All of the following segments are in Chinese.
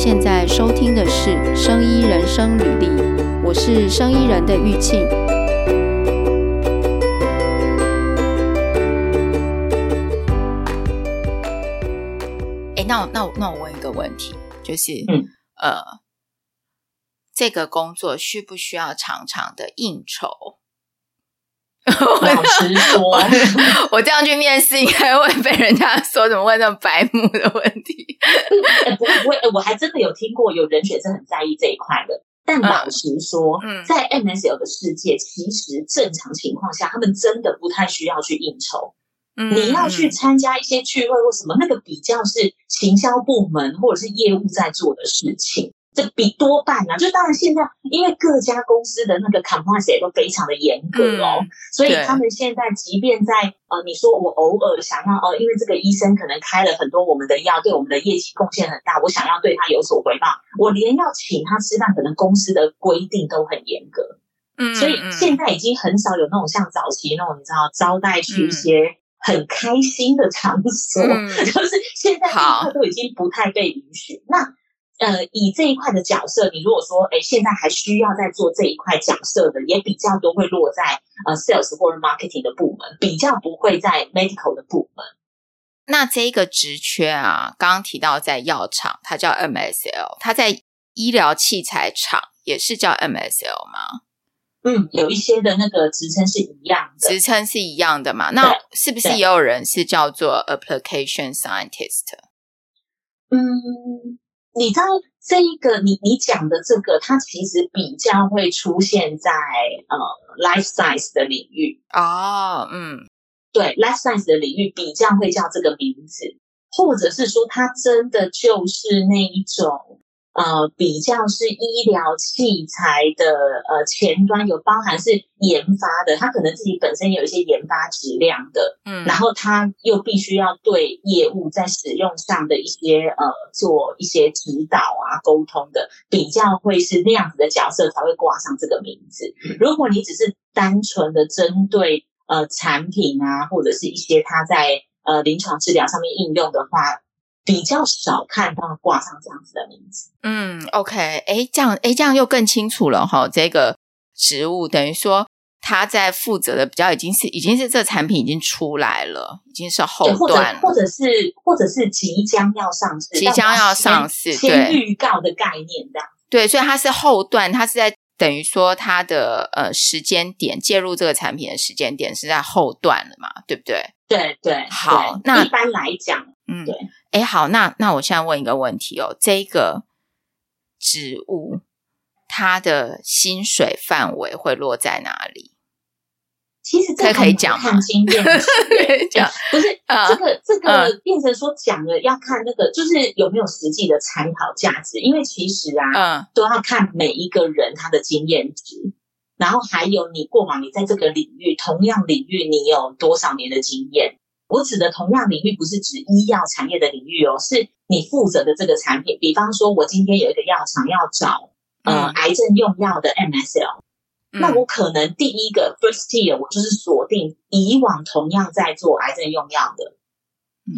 现在收听的是《生医人生履历》，我是生医人的玉庆。哎，那我那我那我问一个问题，就是，嗯、呃，这个工作需不需要常常的应酬？老实说，我，这样去面试，应该会被人家说怎么问那么白目的问题。欸、不会不会、欸，我还真的有听过有人选是很在意这一块的。但老实说，嗯、在 MSL 的世界，其实正常情况下，他们真的不太需要去应酬。嗯、你要去参加一些聚会或什么，那个比较是行销部门或者是业务在做的事情。这比多半啊，就当然现在因为各家公司的那个 compliance 也都非常的严格哦，嗯、所以他们现在即便在呃，你说我偶尔想要哦，因为这个医生可能开了很多我们的药，对我们的业绩贡献很大，我想要对他有所回报，我连要请他吃饭，可能公司的规定都很严格。嗯，所以现在已经很少有那种像早期那种你知道招待去一些很开心的场所，嗯、就是现在他都已经不太被允许。那呃，以这一块的角色，你如果说，哎，现在还需要再做这一块角色的，也比较多会落在呃 sales 或者 marketing 的部门，比较不会在 medical 的部门。那这个职缺啊，刚刚提到在药厂，它叫 MSL，它在医疗器材厂也是叫 MSL 吗？嗯，有一些的那个职称是一样的，职称是一样的嘛？那是不是也有人是叫做 application scientist？嗯。你知道这一个你你讲的这个，它其实比较会出现在呃 life science 的领域哦，嗯，对，life science 的领域比较会叫这个名字，或者是说它真的就是那一种。呃，比较是医疗器材的呃前端有包含是研发的，他可能自己本身有一些研发质量的，嗯，然后他又必须要对业务在使用上的一些呃做一些指导啊沟通的，比较会是那样子的角色才会挂上这个名字。如果你只是单纯的针对呃产品啊或者是一些他在呃临床治疗上面应用的话。比较少看到挂上这样子的名字。嗯，OK，哎，这样，哎，这样又更清楚了哈。这个职务等于说他在负责的比较已经是已经是这产品已经出来了，已经是后段了，或者是或者是即将要上市，即将要上市，先预告的概念这样。对，所以它是后段，它是在等于说它的呃时间点介入这个产品的时间点是在后段了嘛，对不对？对对，好，那一般来讲，嗯，对。哎，好，那那我现在问一个问题哦，这个职务它的薪水范围会落在哪里？其实这可以讲看经验讲，不是、呃、这个这个变成说讲了要看那个，就是有没有实际的参考价值，因为其实啊，嗯，都要看每一个人他的经验值，然后还有你过往你在这个领域同样领域你有多少年的经验。我指的同样领域不是指医药产业的领域哦，是你负责的这个产品。比方说，我今天有一个药厂要找呃癌症用药的 MSL，嗯，那我可能第一个 first year 我就是锁定以往同样在做癌症用药的，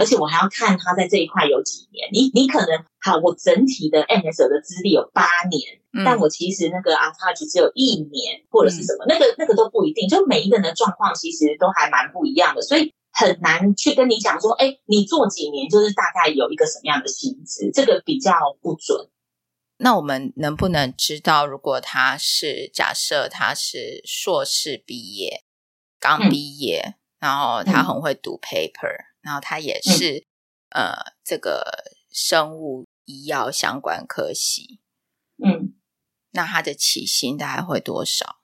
而且我还要看他在这一块有几年。你你可能好，我整体的 MSL 的资历有八年，但我其实那个 oncology 只有一年或者是什么，那个那个都不一定。就每一个人的状况其实都还蛮不一样的，所以。很难去跟你讲说，哎，你做几年就是大概有一个什么样的薪资，这个比较不准。那我们能不能知道，如果他是假设他是硕士毕业，刚毕业，嗯、然后他很会读 paper，、嗯、然后他也是、嗯、呃这个生物医药相关科系，嗯，那他的起薪大概会多少？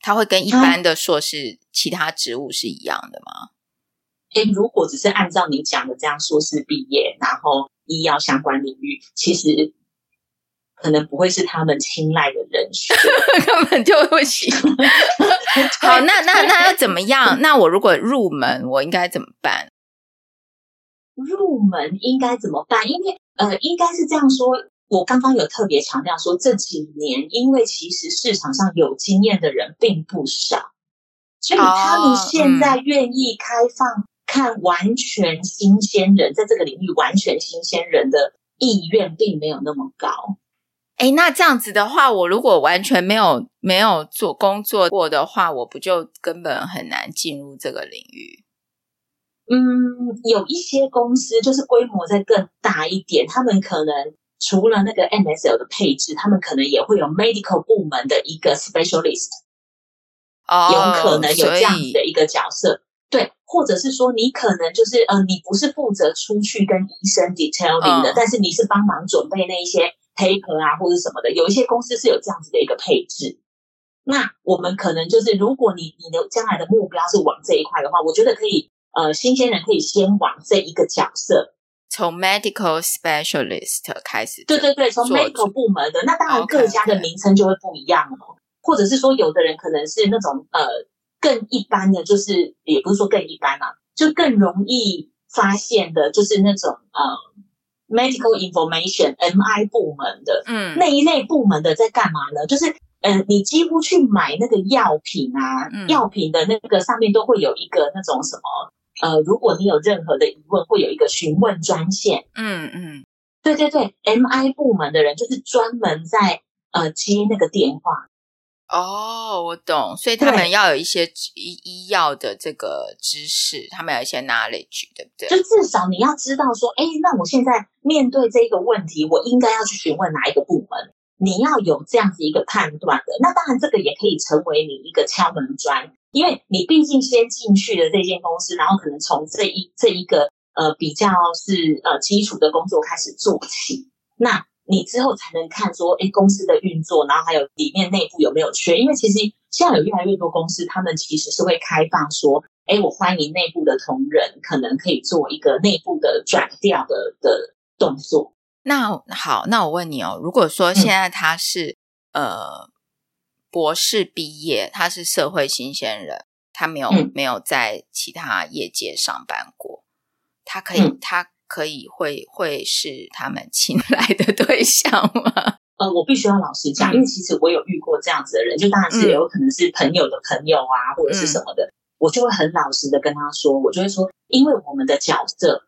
他会跟一般的硕士其他职务是一样的吗？哎，如果只是按照你讲的这样硕士毕业，然后医药相关领域，其实可能不会是他们青睐的人选，根本就不行。好，那那那要怎么样？那我如果入门，我应该怎么办？入门应该怎么办？因为呃，应该是这样说。我刚刚有特别强调说，这几年因为其实市场上有经验的人并不少，所以他们现在愿意开放。看完全新鲜人，在这个领域完全新鲜人的意愿并没有那么高。哎，那这样子的话，我如果完全没有没有做工作过的话，我不就根本很难进入这个领域？嗯，有一些公司就是规模再更大一点，他们可能除了那个 MSL 的配置，他们可能也会有 medical 部门的一个 specialist，哦，有可能有这样子的一个角色。对，或者是说你可能就是呃，你不是负责出去跟医生 detailing 的，嗯、但是你是帮忙准备那一些 paper 啊或者什么的。有一些公司是有这样子的一个配置。那我们可能就是，如果你你的将来的目标是往这一块的话，我觉得可以呃，新鲜人可以先往这一个角色，从 medical specialist 开始。对对对，从 medical 部门的，那当然各家的名称就会不一样哦。Okay, okay. 或者是说，有的人可能是那种呃。更一般的就是，也不是说更一般啊，就更容易发现的，就是那种呃，medical information MI 部门的，嗯，那一类部门的在干嘛呢？就是，嗯、呃，你几乎去买那个药品啊，嗯、药品的那个上面都会有一个那种什么，呃，如果你有任何的疑问，会有一个询问专线，嗯嗯，对对对，MI 部门的人就是专门在呃接那个电话。哦，我懂，所以他们要有一些医医药的这个知识，他们有一些 knowledge，对不对？就至少你要知道说，哎，那我现在面对这个问题，我应该要去询问哪一个部门？你要有这样子一个判断的。那当然，这个也可以成为你一个敲门砖，因为你毕竟先进去的这间公司，然后可能从这一这一个呃比较是呃基础的工作开始做起，那。你之后才能看说，哎，公司的运作，然后还有里面内部有没有缺？因为其实现在有越来越多公司，他们其实是会开放说，哎，我欢迎内部的同仁，可能可以做一个内部的转调的的动作。那好，那我问你哦，如果说现在他是、嗯、呃博士毕业，他是社会新鲜人，他没有、嗯、没有在其他业界上班过，他可以、嗯、他。可以会会是他们青睐的对象吗？呃，我必须要老实讲，因为其实我有遇过这样子的人，就当然是有可能是朋友的朋友啊，或者是什么的，我就会很老实的跟他说，我就会说，因为我们的角色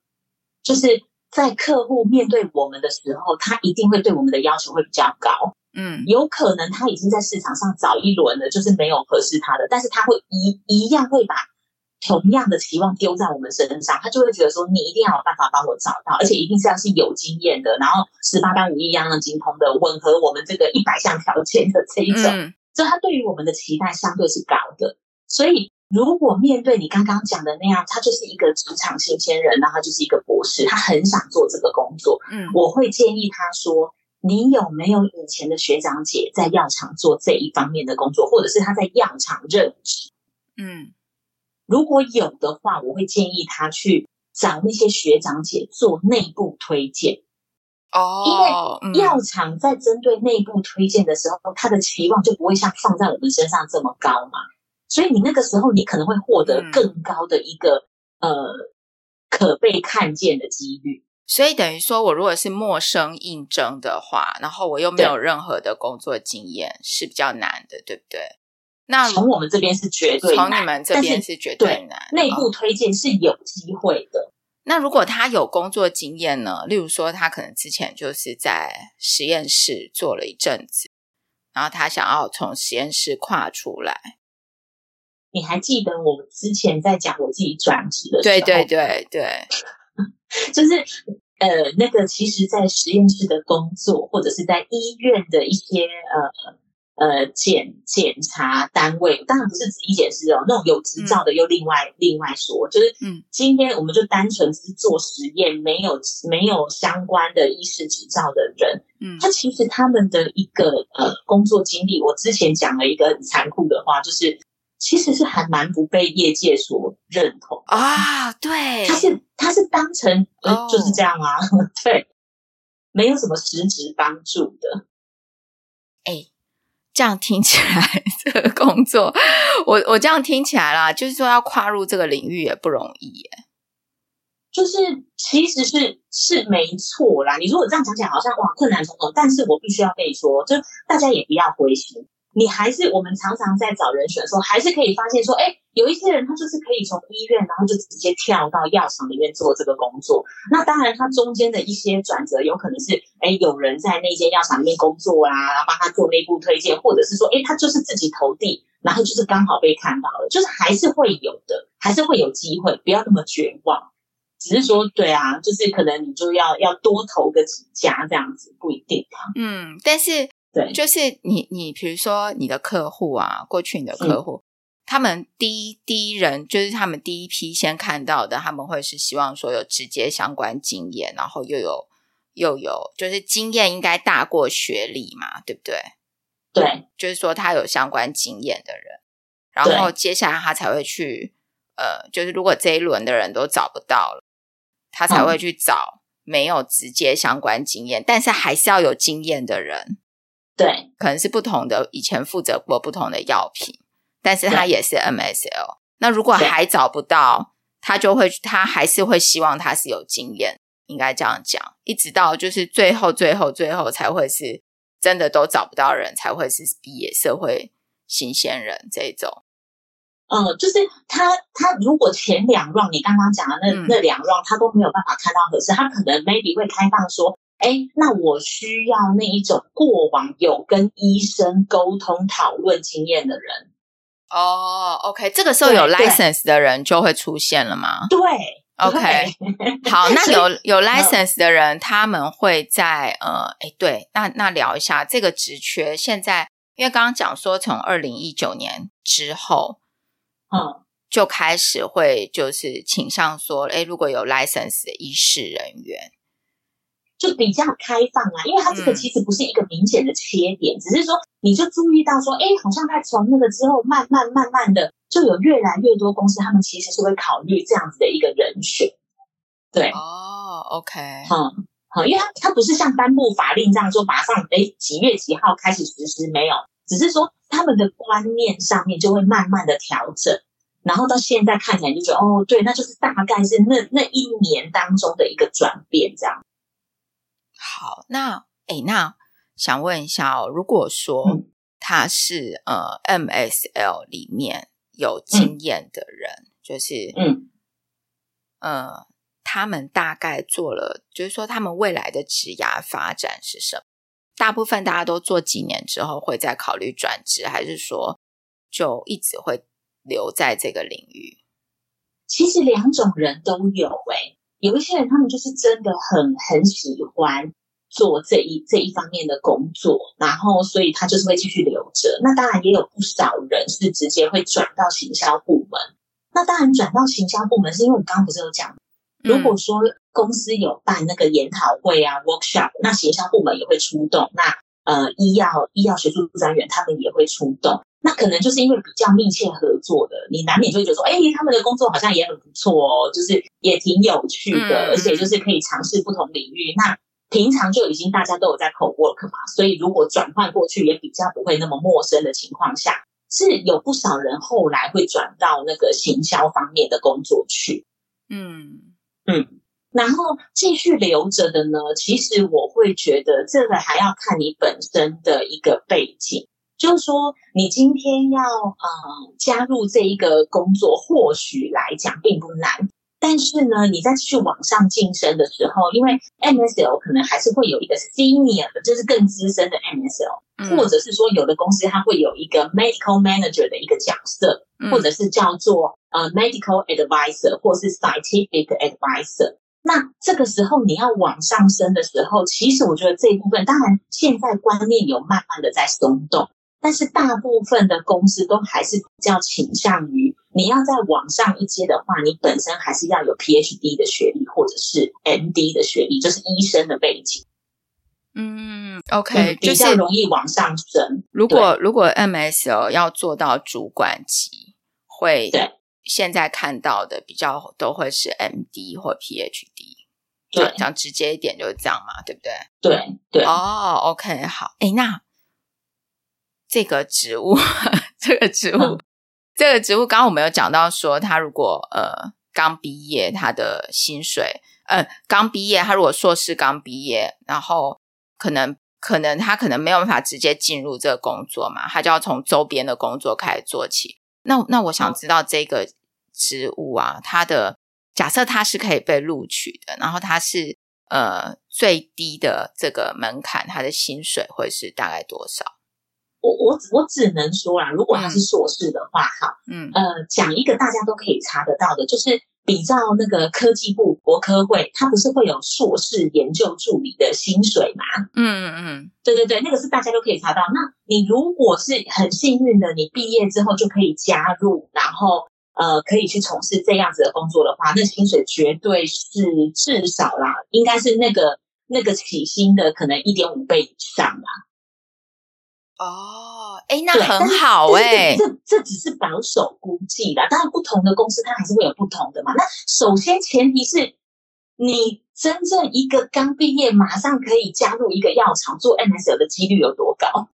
就是在客户面对我们的时候，他一定会对我们的要求会比较高，嗯，有可能他已经在市场上找一轮了，就是没有合适他的，但是他会一一样会把。同样的期望丢在我们身上，他就会觉得说，你一定要有办法帮我找到，而且一定是要是有经验的，然后十八般武艺样样精通的，吻合我们这个一百项条件的这一种。嗯、所以他对于我们的期待相对是高的。所以如果面对你刚刚讲的那样，他就是一个职场新鲜人，然后他就是一个博士，他很想做这个工作。嗯，我会建议他说，你有没有以前的学长姐在药厂做这一方面的工作，或者是他在药厂任职？嗯。如果有的话，我会建议他去找那些学长姐做内部推荐哦，因为药厂在针对内部推荐的时候，他的期望就不会像放在我们身上这么高嘛，所以你那个时候你可能会获得更高的一个、嗯、呃可被看见的几率。所以等于说，我如果是陌生应征的话，然后我又没有任何的工作经验，是比较难的，对不对？那从我们这边是绝对难，从你们这边是绝对难。内部推荐是有机会的。那如果他有工作经验呢？例如说，他可能之前就是在实验室做了一阵子，然后他想要从实验室跨出来。你还记得我们之前在讲我自己转职的时候？对对对对，就是呃，那个其实，在实验室的工作，或者是在医院的一些呃。呃，检检查单位当然不是指医检师哦，那种有执照的又另外、嗯、另外说，就是嗯，今天我们就单纯只是做实验，没有没有相关的医师执照的人，嗯，他其实他们的一个呃工作经历，我之前讲了一个很残酷的话，就是其实是还蛮不被业界所认同啊，对，他是他是当成呃就是这样啊，哦、对，没有什么实质帮助的，哎。这样听起来，这个工作，我我这样听起来啦，就是说要跨入这个领域也不容易耶。就是其实是是没错啦。你如果这样讲起来，好像哇困难重重。但是我必须要跟你说，就大家也不要灰心。你还是我们常常在找人选的时候，还是可以发现说，哎，有一些人他就是可以从医院，然后就直接跳到药厂里面做这个工作。那当然，他中间的一些转折，有可能是，哎，有人在那间药厂里面工作啊，然后帮他做内部推荐，或者是说，哎，他就是自己投递，然后就是刚好被看到了，就是还是会有的，还是会有机会，不要那么绝望。只是说，对啊，就是可能你就要要多投个几家这样子，不一定啊。嗯，但是。对，就是你，你比如说你的客户啊，过去你的客户，嗯、他们第一第一人就是他们第一批先看到的，他们会是希望说有直接相关经验，然后又有又有就是经验应该大过学历嘛，对不对？对，就是说他有相关经验的人，然后接下来他才会去呃，就是如果这一轮的人都找不到了，他才会去找没有直接相关经验，嗯、但是还是要有经验的人。对，可能是不同的，以前负责过不同的药品，但是他也是 MSL。那如果还找不到，他就会，他还是会希望他是有经验，应该这样讲，一直到就是最后、最后、最后才会是真的都找不到人，才会是毕业社会新鲜人这种。嗯，就是他，他如果前两 round 你刚刚讲的那、嗯、那两 round 他都没有办法看到合适，他可能 maybe 会开放说。哎，那我需要那一种过往有跟医生沟通讨论经验的人。哦，OK，这个时候有 license 的人就会出现了吗？对，OK，好，那有有 license 的人，他们会在呃，哎，对，那那聊一下这个职缺。现在因为刚刚讲说，从二零一九年之后，嗯，就开始会就是倾向说，哎，如果有 license 的医师人员。就比较开放啊，因为它这个其实不是一个明显的缺点，嗯、只是说你就注意到说，哎，好像在从那个之后，慢慢慢慢的，就有越来越多公司，他们其实是会考虑这样子的一个人选。对，哦，OK，嗯，好，因为它它不是像颁布法令这样说，马上哎几月几号开始实施，没有，只是说他们的观念上面就会慢慢的调整，然后到现在看起来就觉得，哦，对，那就是大概是那那一年当中的一个转变这样。好，那诶，那想问一下哦，如果说他是、嗯、呃 MSL 里面有经验的人，嗯、就是嗯呃，他们大概做了，就是说他们未来的职涯发展是什么？大部分大家都做几年之后会再考虑转职，还是说就一直会留在这个领域？其实两种人都有诶、欸。有一些人，他们就是真的很很喜欢做这一这一方面的工作，然后所以他就是会继续留着。那当然也有不少人是直接会转到行销部门。那当然转到行销部门，是因为我刚刚不是有讲，如果说公司有办那个研讨会啊、workshop，那行销部门也会出动。那呃，医药医药学术专员他们也会出动。那可能就是因为比较密切合作的，你难免就会觉得说，哎，他们的工作好像也很不错哦，就是也挺有趣的，嗯、而且就是可以尝试不同领域。那平常就已经大家都有在 co-work 嘛，所以如果转换过去也比较不会那么陌生的情况下，是有不少人后来会转到那个行销方面的工作去。嗯嗯，然后继续留着的呢，其实我会觉得这个还要看你本身的一个背景。就是说，你今天要呃加入这一个工作，或许来讲并不难。但是呢，你在去往上晋升的时候，因为 MSL 可能还是会有一个 senior 的，就是更资深的 MSL，嗯，或者是说有的公司它会有一个 medical manager 的一个角色，嗯，或者是叫做呃 medical advisor，或是 scientific advisor。那这个时候你要往上升的时候，其实我觉得这一部分，当然现在观念有慢慢的在松动。但是大部分的公司都还是比较倾向于，你要再往上一阶的话，你本身还是要有 PhD 的学历或者是 MD 的学历，就是医生的背景。嗯，OK，比较容易往上升。如果如果 MSL 要做到主管级，会对现在看到的比较都会是 MD 或 PhD。对，讲直接一点就是这样嘛，对不对？对对。哦，OK，好，诶，那。这个职务，这个职务，嗯、这个职务，刚刚我们有讲到说，他如果呃刚毕业，他的薪水，呃刚毕业，他如果硕士刚毕业，然后可能可能他可能没有办法直接进入这个工作嘛，他就要从周边的工作开始做起。那那我想知道这个职务啊，他的假设他是可以被录取的，然后他是呃最低的这个门槛，他的薪水会是大概多少？我我我只能说啦，如果他是硕士的话，哈，嗯呃，讲一个大家都可以查得到的，就是。比照那个科技部国科会，他不是会有硕士研究助理的薪水吗？嗯嗯嗯，对对对，那个是大家都可以查到。那你如果是很幸运的，你毕业之后就可以加入，然后呃可以去从事这样子的工作的话，那薪水绝对是至少啦，应该是那个那个起薪的可能一点五倍以上啦。哦，哎，那很好哎，这这只是保守估计啦。当然，不同的公司它还是会有不同的嘛。那首先前提是你真正一个刚毕业，马上可以加入一个药厂做 MSL 的几率有多高？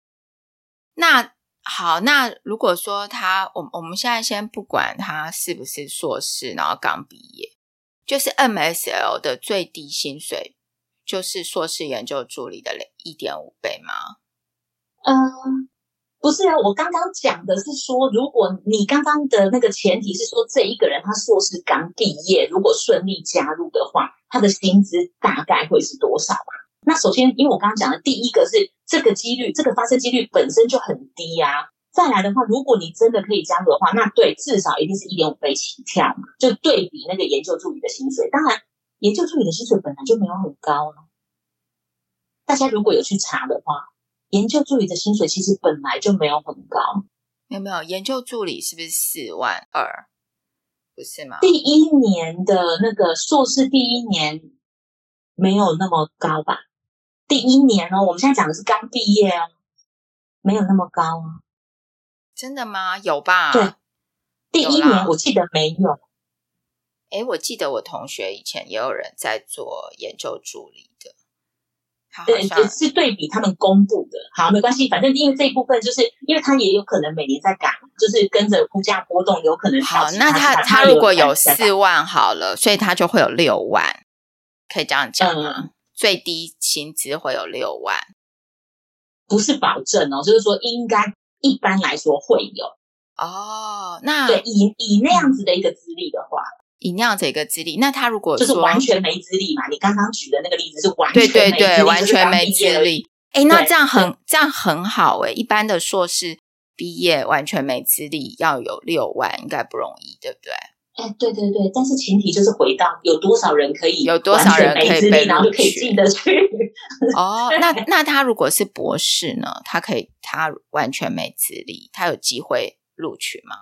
那好，那如果说他，我我们现在先不管他是不是硕士，然后刚毕业，就是 MSL 的最低薪水就是硕士研究助理的一点五倍吗？嗯、不是啊，我刚刚讲的是说，如果你刚刚的那个前提是说，这一个人他硕士刚毕业，如果顺利加入的话，他的薪资大概会是多少啊？那首先，因为我刚刚讲的第一个是这个几率，这个发生几率本身就很低啊。再来的话，如果你真的可以加入的话，那对，至少一定是一点五倍起跳嘛，就对比那个研究助理的薪水。当然，研究助理的薪水本来就没有很高啊。大家如果有去查的话。研究助理的薪水其实本来就没有很高，有没有？研究助理是不是四万二？不是吗？第一年的那个硕士第一年没有那么高吧？第一年哦，我们现在讲的是刚毕业哦，没有那么高啊。真的吗？有吧？对，第一年我记得没有。哎，我记得我同学以前也有人在做研究助理的。对，是对比他们公布的。好，没关系，反正因为这一部分，就是因为他也有可能每年在改，就是跟着物价波动，有可能好。那他他，他如果有四万好了，所以他就会有六万，可以这样讲吗？嗯、最低薪资会有六万，不是保证哦，就是说应该一般来说会有哦。那对，以以那样子的一个资历的话。以那样子一个资历，那他如果就是完全没资历嘛？你刚刚举的那个例子是完全没资历，对对对，完全没资历。哎，那这样很这样很好哎。一般的硕士毕业完全没资历，要有六万应该不容易，对不对？哎，对对对，但是前提就是回到有多少人可以有多少人可以被然后就可以进得去。哦，那那他如果是博士呢？他可以他完全没资历，他有机会录取吗？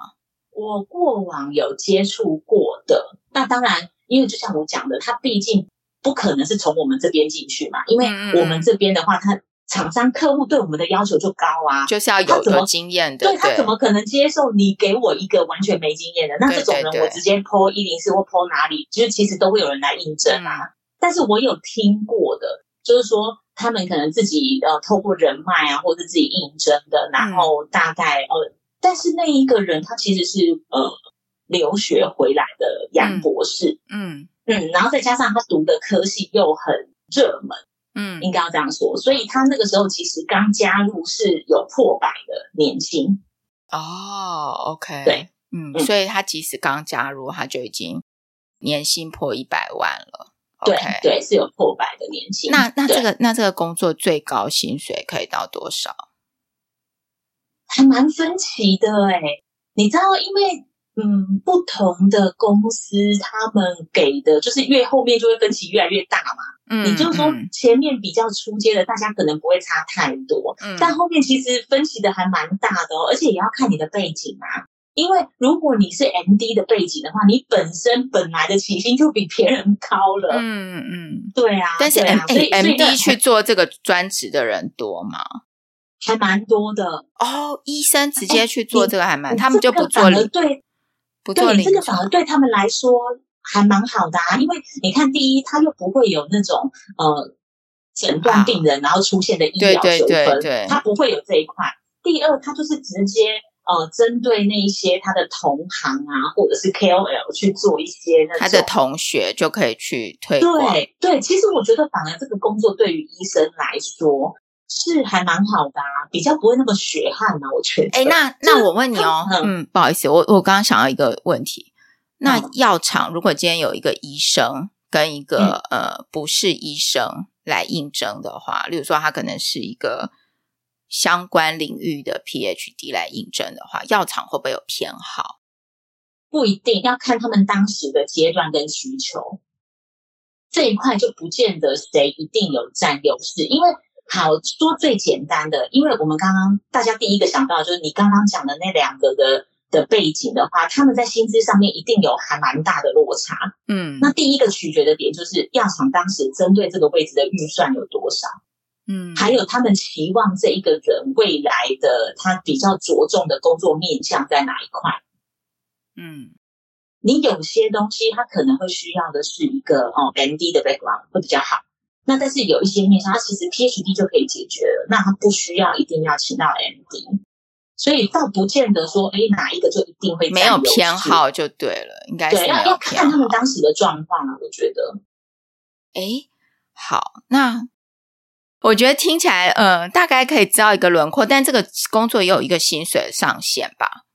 我过往有接触过的，那当然，因为就像我讲的，他毕竟不可能是从我们这边进去嘛，因为我们这边的话，他厂商客户对我们的要求就高啊，就是要有有经验的，对，他怎么可能接受你给我一个完全没经验的？那这种人，我直接 po 一零四或 po 哪里，就是其实都会有人来应征啊。但是我有听过的，就是说他们可能自己呃透过人脉啊，或者自己应征的，然后大概呃。但是那一个人他其实是呃留学回来的杨博士，嗯嗯，嗯，然后再加上他读的科系又很热门，嗯，应该要这样说，所以他那个时候其实刚加入是有破百的年薪。哦，OK，对，嗯，嗯，所以他即使刚加入，他就已经年薪破一百万了，对对，是有破百的年薪。那那这个那这个工作最高薪水可以到多少？还蛮分歧的哎，你知道，因为嗯，不同的公司他们给的就是越后面就会分歧越来越大嘛。嗯，也就是说前面比较出阶的大家可能不会差太多，嗯，但后面其实分歧的还蛮大的哦，而且也要看你的背景啊。因为如果你是 MD 的背景的话，你本身本来的起薪就比别人高了。嗯嗯，对啊。但是 M、啊、MD 去做这个专职的人多吗？还蛮多的哦，医生直接去做这个还蛮，欸、他们就不做了。对，不做对，这个反而对他们来说还蛮好的啊，因为你看，第一，他又不会有那种呃诊断病人然后出现的医疗纠纷，对对对对，他不会有这一块。第二，他就是直接呃针对那一些他的同行啊，或者是 KOL 去做一些那，他的同学就可以去推广。对对，其实我觉得反而这个工作对于医生来说。是还蛮好的啊，比较不会那么血汗呢、啊。我觉得。哎，那那我问你哦，嗯，嗯，不好意思，我我刚刚想到一个问题，那药厂如果今天有一个医生跟一个、嗯、呃不是医生来应征的话，例如说他可能是一个相关领域的 PhD 来应征的话，药厂会不会有偏好？不一定要看他们当时的阶段跟需求，这一块就不见得谁一定有占优势，因为。好，说最简单的，因为我们刚刚大家第一个想到就是你刚刚讲的那两个的的背景的话，他们在薪资上面一定有还蛮大的落差。嗯，那第一个取决的点就是药厂当时针对这个位置的预算有多少？嗯，还有他们期望这一个人未来的他比较着重的工作面向在哪一块？嗯，你有些东西他可能会需要的是一个哦 MD 的 background 会比较好。那但是有一些面向，他其实 PhD 就可以解决了，那他不需要一定要请到 MD，所以倒不见得说，哎，哪一个就一定会没有偏好就对了，应该是对要要看他们当时的状况啊，我觉得。哎，好，那我觉得听起来，呃，大概可以知道一个轮廓，但这个工作也有一个薪水的上限吧？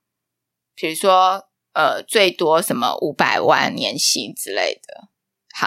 比如说，呃，最多什么五百万年薪之类的。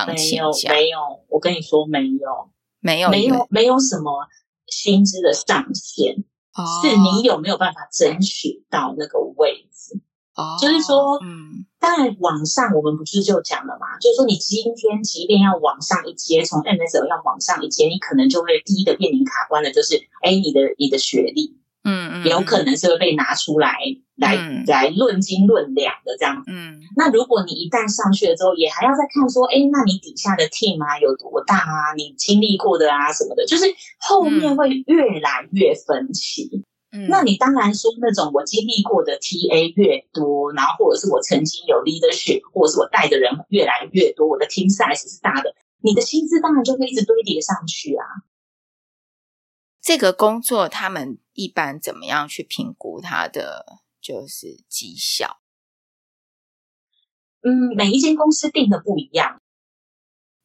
没有没有，我跟你说没有没有没有没有什么薪资的上限，哦、是你有没有办法争取到那个位置？哦，就是说，嗯，当然网上我们不是就讲了嘛，就是说你今天即便要往上一阶，从 MSL 要往上一阶，你可能就会第一个面临卡关的，就是哎，你的你的学历。嗯嗯，有可能是会被拿出来来、嗯、来论斤论两的这样。嗯，那如果你一旦上去了之后，也还要再看说，哎，那你底下的 team 啊有多大啊？你经历过的啊什么的，就是后面会越来越分歧。嗯，那你当然说那种我经历过的 TA 越多，然后或者是我曾经有 leadership，或者是我带的人越来越多，我的 team size 是大的，你的薪资当然就会一直堆叠上去啊。这个工作他们一般怎么样去评估他的就是绩效？嗯，每一间公司定的不一样，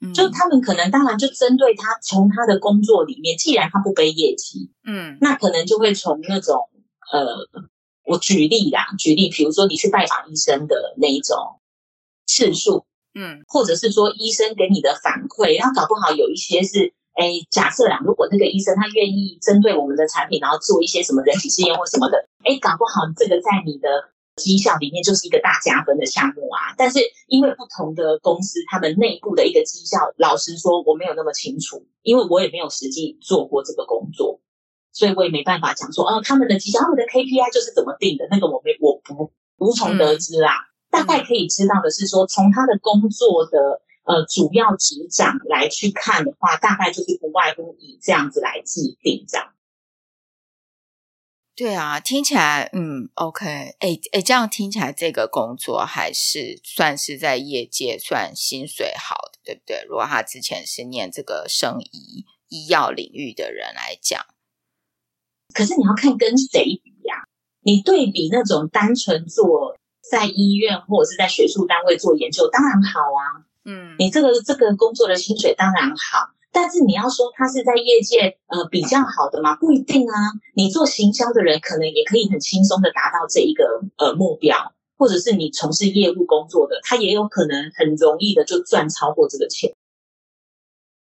嗯，就他们可能当然就针对他从他的工作里面，既然他不背业绩，嗯，那可能就会从那种呃，我举例啦，举例，比如说你去拜访医生的那一种次数，嗯，或者是说医生给你的反馈，然后搞不好有一些是。哎，假设啦，如果那个医生他愿意针对我们的产品，然后做一些什么人体试验或什么的，哎，搞不好这个在你的绩效里面就是一个大加分的项目啊。但是因为不同的公司，他们内部的一个绩效，老实说我没有那么清楚，因为我也没有实际做过这个工作，所以我也没办法讲说，哦，他们的绩效，他们的 KPI 就是怎么定的，那个我没，我不无从得知啊。嗯、大概可以知道的是说，从他的工作的。呃，主要职掌来去看的话，大概就是不外乎以这样子来制定这样。对啊，听起来嗯，OK，哎哎，这样听起来这个工作还是算是在业界算薪水好的，对不对？如果他之前是念这个生医医药领域的人来讲，可是你要看跟谁比呀？你对比那种单纯做在医院或者是在学术单位做研究，当然好啊。嗯，你这个这个工作的薪水当然好，但是你要说他是在业界呃比较好的嘛，不一定啊。你做行销的人可能也可以很轻松的达到这一个呃目标，或者是你从事业务工作的，他也有可能很容易的就赚超过这个钱。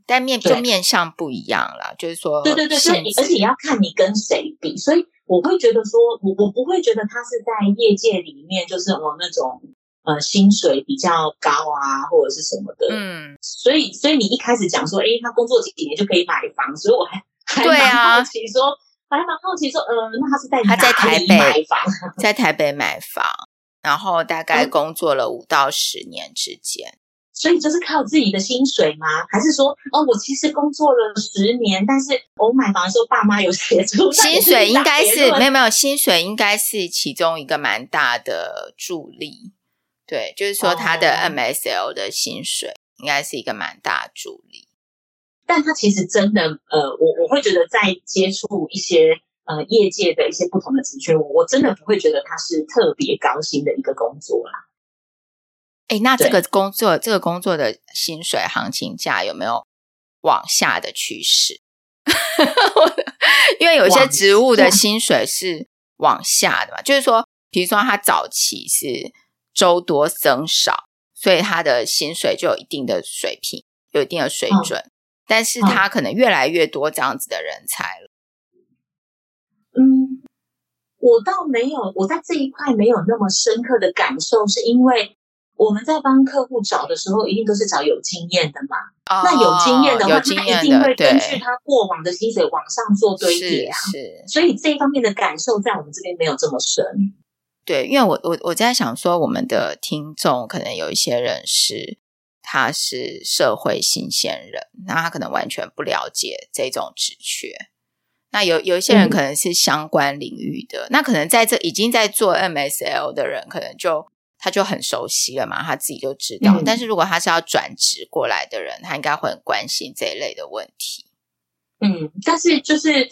但面就面向不一样了，就是说，对对对，所以而且也要看你跟谁比，所以我会觉得说，我我不会觉得他是在业界里面就是我那种。呃，薪水比较高啊，或者是什么的，嗯，所以，所以你一开始讲说，诶、欸，他工作几年就可以买房，所以我还还蛮好奇说，还蛮好奇说，呃，那他是在他在台北买房，在台北买房，然后大概工作了五到十年之间，嗯，所以就是靠自己的薪水吗？还是说，哦，我其实工作了十年，但是我买房的时候爸妈有协助，薪水应该是没有没有，薪水应该是其中一个蛮大的助力。对，就是说他的 MSL 的薪水应该是一个蛮大的助力，但他其实真的，呃，我我会觉得在接触一些呃业界的一些不同的职缺，我我真的不会觉得他是特别高薪的一个工作啦。哎，那这个工作，这个工作的薪水行情价有没有往下的趋势？因为有些职务的薪水是往下的嘛，就是说，比如说他早期是周多僧少，所以他的薪水就有一定的水平，有一定的水准，嗯、但是他可能越来越多这样子的人才了。嗯，我倒没有，我在这一块没有那么深刻的感受，是因为。我们在帮客户找的时候，一定都是找有经验的嘛。哦、那有经验的话，他一定会根据他过往的薪水往上做堆叠啊。是，所以这一方面的感受在我们这边没有这么深。对，因为我我我在想说，我们的听众可能有一些人是他是社会新鲜人，那他可能完全不了解这种职缺。那有有一些人可能是相关领域的，嗯、那可能在这已经在做 MSL 的人，可能就。他就很熟悉了嘛，他自己就知道。嗯、但是如果他是要转职过来的人，他应该会很关心这一类的问题。嗯，但是就是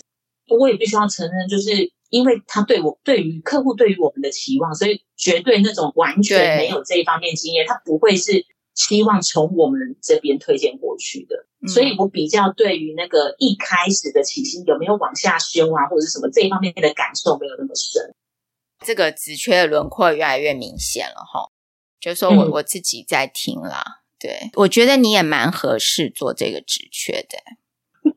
我也必须要承认，就是因为他对我对于客户对于我们的期望，所以绝对那种完全没有这一方面经验，他不会是希望从我们这边推荐过去的。嗯、所以我比较对于那个一开始的起薪有没有往下修啊，或者是什么这一方面的感受没有那么深。这个职缺的轮廓越来越明显了哈，就是说我我自己在听啦，嗯、对，我觉得你也蛮合适做这个职缺的。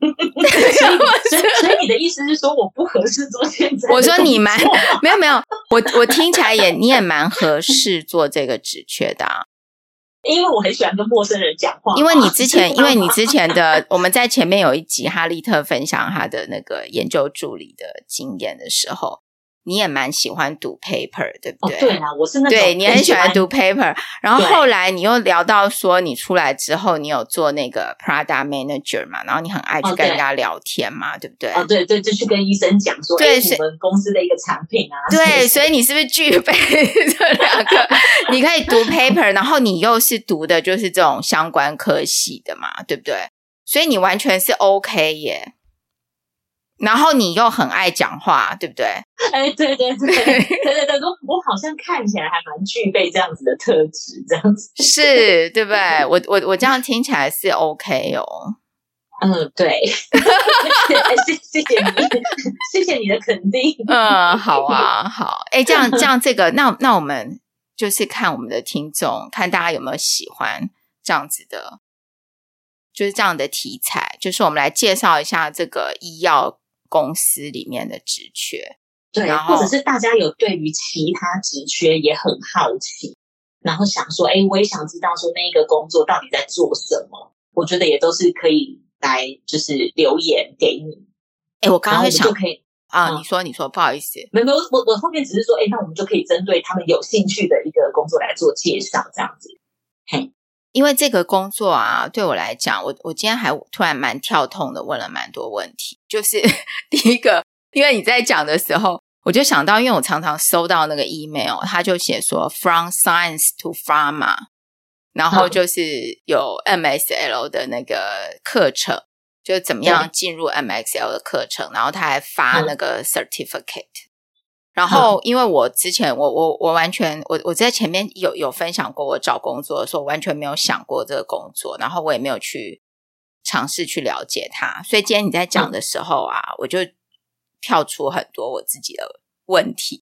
所以，所以你的意思是说我不合适做现在？我说你蛮没有没有，我我听起来也你也蛮合适做这个职缺的啊，因为我很喜欢跟陌生人讲话。因为你之前，因为你之前的我们在前面有一集哈利特分享他的那个研究助理的经验的时候。你也蛮喜欢读 paper，对不对？哦、对啊，我是那种对你很喜欢读 paper，然后后来你又聊到说，你出来之后，你有做那个 product manager 嘛？然后你很爱去跟人家聊天嘛，哦、对不对？哦，对对，就去跟医生讲说，对，是我们公司的一个产品啊。对，所以你是不是具备 这两个？你可以读 paper，然后你又是读的就是这种相关科系的嘛，对不对？所以你完全是 OK 耶。然后你又很爱讲话，对不对？哎，对对对，对对对，我我好像看起来还蛮具备这样子的特质，这样子是，对不对？我我我这样听起来是 OK 哦。嗯，对，谢谢谢谢你，谢谢你的肯定。嗯，好啊，好。哎，这样这样，这个那那我们就是看我们的听众，看大家有没有喜欢这样子的，就是这样的题材，就是我们来介绍一下这个医药。公司里面的职缺，对，然或者是大家有对于其他职缺也很好奇，然后想说，哎，我也想知道说那个工作到底在做什么，我觉得也都是可以来就是留言给你。哎，我刚刚想就可以啊，嗯、你说你说，不好意思，没没有，我我后面只是说，哎，那我们就可以针对他们有兴趣的一个工作来做介绍，这样子，嘿。因为这个工作啊，对我来讲，我我今天还突然蛮跳痛的，问了蛮多问题。就是 第一个，因为你在讲的时候，我就想到，因为我常常收到那个 email，他就写说 “from science to pharma”，然后就是有 MSL 的那个课程，就怎么样进入 MSL 的课程，然后他还发那个 certificate。然后，因为我之前我我我完全我我在前面有有分享过，我找工作的时候完全没有想过这个工作，然后我也没有去尝试去了解它，所以今天你在讲的时候啊，嗯、我就跳出很多我自己的问题，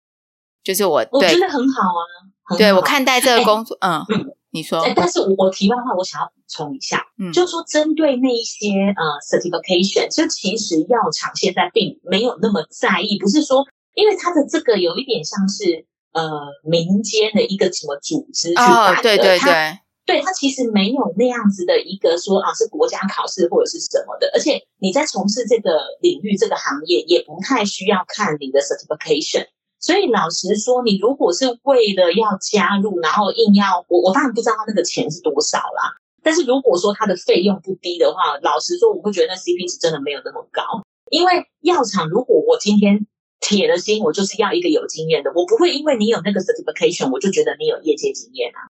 就是我对我觉得很好啊，好对我看待这。个工作，诶嗯，嗯你说，但是我我题外话，我想要补充一下，嗯，就是说针对那一些呃 certification，就其实药厂现在并没有那么在意，不是说。因为它的这个有一点像是呃民间的一个什么组织去办的，哦、对对对，他对他其实没有那样子的一个说啊是国家考试或者是什么的，而且你在从事这个领域这个行业也不太需要看你的 certification，所以老实说，你如果是为了要加入，然后硬要我我当然不知道他那个钱是多少啦，但是如果说他的费用不低的话，老实说我会觉得那 CP 值真的没有那么高，因为药厂如果我今天。铁了心，我就是要一个有经验的。我不会因为你有那个 certification，我就觉得你有业界经验啊。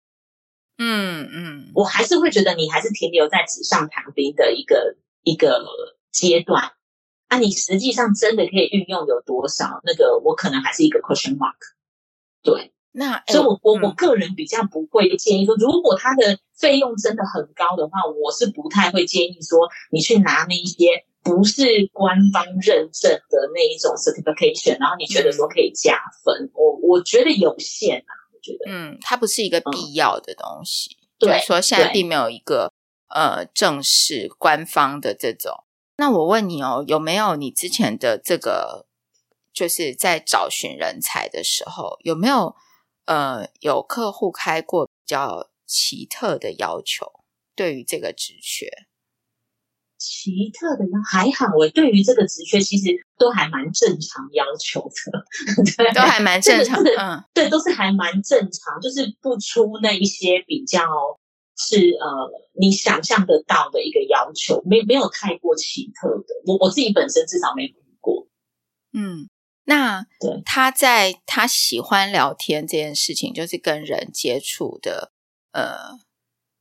嗯嗯，嗯我还是会觉得你还是停留在纸上谈兵的一个一个阶段。啊，你实际上真的可以运用有多少？那个我可能还是一个 question mark。对，那所以我我我个人比较不会建议说，如果他的费用真的很高的话，我是不太会建议说你去拿那一些不是官方认证的那一种 certification，然后你觉得说可以加分，我我觉得有限啊，我觉得，嗯，它不是一个必要的东西，对，就是说现在并没有一个呃正式官方的这种。那我问你哦，有没有你之前的这个，就是在找寻人才的时候，有没有？呃，有客户开过比较奇特的要求，对于这个职缺，奇特的要还好，我对于这个职缺其实都还蛮正常要求的，对，都还蛮正常嗯，对，都是还蛮正常，就是不出那一些比较是呃你想象得到的一个要求，没没有太过奇特的，我我自己本身至少没遇过，嗯。那他在他喜欢聊天这件事情，就是跟人接触的，呃，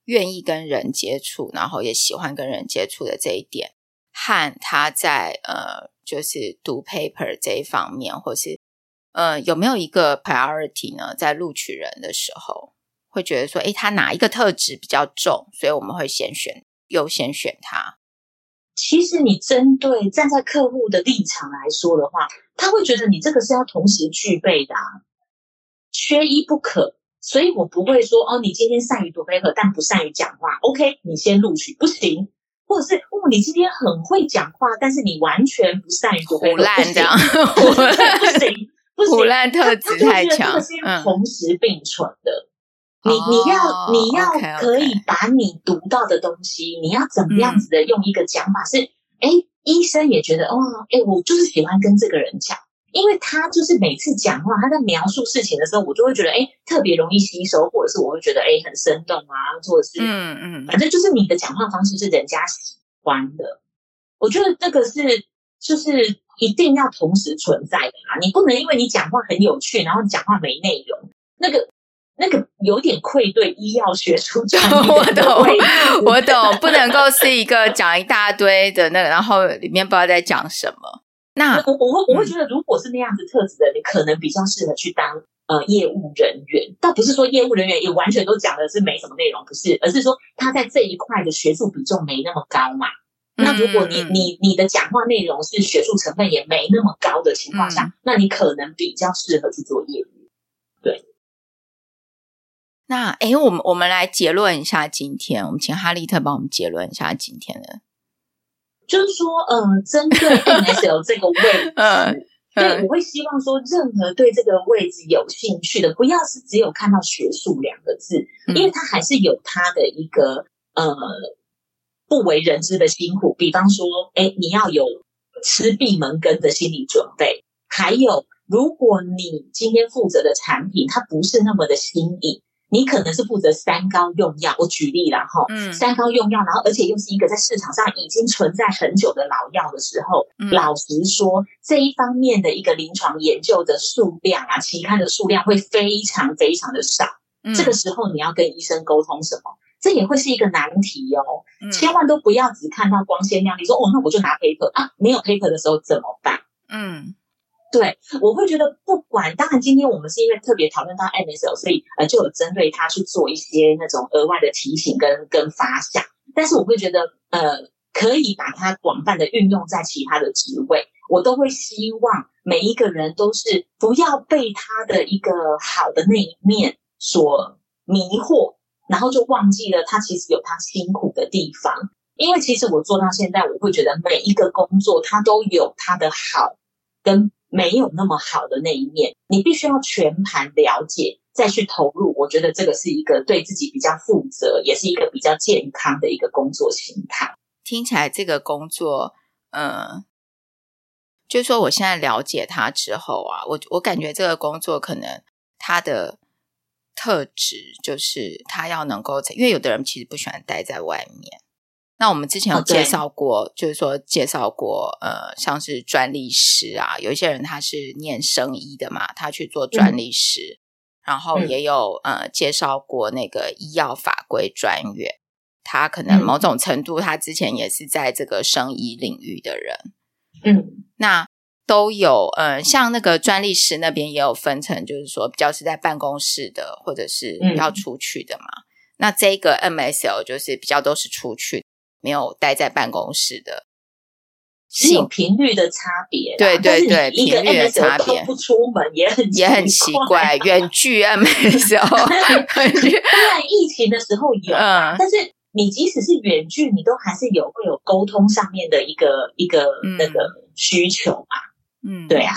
愿意跟人接触，然后也喜欢跟人接触的这一点，和他在呃，就是读 paper 这一方面，或是呃，有没有一个 priority 呢？在录取人的时候，会觉得说，诶，他哪一个特质比较重，所以我们会先选，优先选他。其实你针对站在客户的立场来说的话，他会觉得你这个是要同时具备的，啊，缺一不可。所以我不会说哦，你今天善于读 paper，但不善于讲话，OK，你先录取不行。或者是哦，你今天很会讲话，但是你完全不善于读这样，不行 不行，唬烂特质太强，是同时并存的。嗯你你要你要可以把你读到的东西，你要怎么样子的用一个讲法是，哎，医生也觉得哦，哎，我就是喜欢跟这个人讲，因为他就是每次讲话，他在描述事情的时候，我就会觉得哎，特别容易吸收，或者是我会觉得哎，很生动啊，或者是嗯嗯，反正就是你的讲话方式是人家喜欢的。我觉得这个是就是一定要同时存在的啊，你不能因为你讲话很有趣，然后你讲话没内容，那个。那个有点愧对医药学出专业，我懂，我懂，不能够是一个讲一大堆的那个，然后里面不知道在讲什么。那我我会我会觉得，如果是那样子特质的，你可能比较适合去当呃业务人员。倒不是说业务人员也完全都讲的是没什么内容，不是，而是说他在这一块的学术比重没那么高嘛。那如果你你你的讲话内容是学术成分也没那么高的情况下，那你可能比较适合去做业务。对。那哎，我们我们来结论一下今天，我们请哈利特帮我们结论一下今天的，就是说，呃，针对 MSL 这个位置，嗯，对，我会希望说，任何对这个位置有兴趣的，不要是只有看到学术两个字，因为它还是有它的一个呃不为人知的辛苦。比方说，哎，你要有吃闭门羹的心理准备，还有，如果你今天负责的产品它不是那么的新颖。你可能是负责三高用药，我举例了哈，嗯，三高用药，然后而且又是一个在市场上已经存在很久的老药的时候，嗯，老实说，这一方面的一个临床研究的数量啊，期刊的数量会非常非常的少，嗯，这个时候你要跟医生沟通什么？这也会是一个难题哦，嗯，千万都不要只看到光鲜亮丽，说哦，那我就拿 paper 啊，没有 paper 的时候怎么办？嗯。对，我会觉得不管，当然今天我们是因为特别讨论到 MSL，所以呃就有针对他去做一些那种额外的提醒跟跟发想。但是我会觉得呃可以把它广泛的运用在其他的职位，我都会希望每一个人都是不要被他的一个好的那一面所迷惑，然后就忘记了他其实有他辛苦的地方。因为其实我做到现在，我会觉得每一个工作它都有它的好跟。没有那么好的那一面，你必须要全盘了解，再去投入。我觉得这个是一个对自己比较负责，也是一个比较健康的一个工作心态。听起来这个工作，嗯、就是说我现在了解他之后啊，我我感觉这个工作可能他的特质就是他要能够，因为有的人其实不喜欢待在外面。那我们之前有介绍过.就是说介绍过，呃，像是专利师啊，有一些人他是念生医的嘛，他去做专利师，嗯、然后也有呃介绍过那个医药法规专员，他可能某种程度他之前也是在这个生医领域的人，嗯，那都有，呃，像那个专利师那边也有分成，就是说比较是在办公室的，或者是要出去的嘛。嗯、那这个 MSL 就是比较都是出去，没有待在办公室的。是有频率的差别，对对对，频率的差别，不出门也很也很奇怪。远距 MSL，当然疫情的时候有，嗯、但是你即使是远距，你都还是有会有沟通上面的一个一个那个需求嘛。嗯，对啊。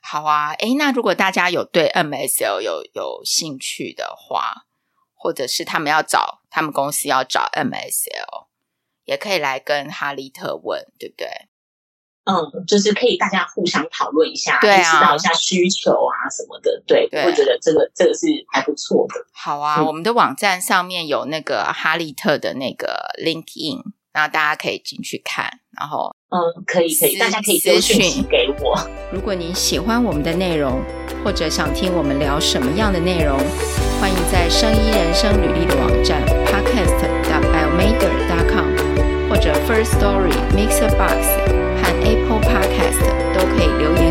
好啊，诶，那如果大家有对 MSL 有有兴趣的话，或者是他们要找他们公司要找 MSL，也可以来跟哈利特问，对不对？嗯，就是可以大家互相讨论一下，对啊，知道一下需求啊什么的，对，对，我觉得这个这个是还不错的。好啊，嗯、我们的网站上面有那个哈利特的那个 LinkedIn，然后大家可以进去看，然后嗯，可以可以，大家可以私讯给我。如果您喜欢我们的内容，或者想听我们聊什么样的内容，欢迎在生医人生履历的网站 podcast.biomatter.com 者 First Story、Mixer Box 和 Apple Podcast 都可以留言。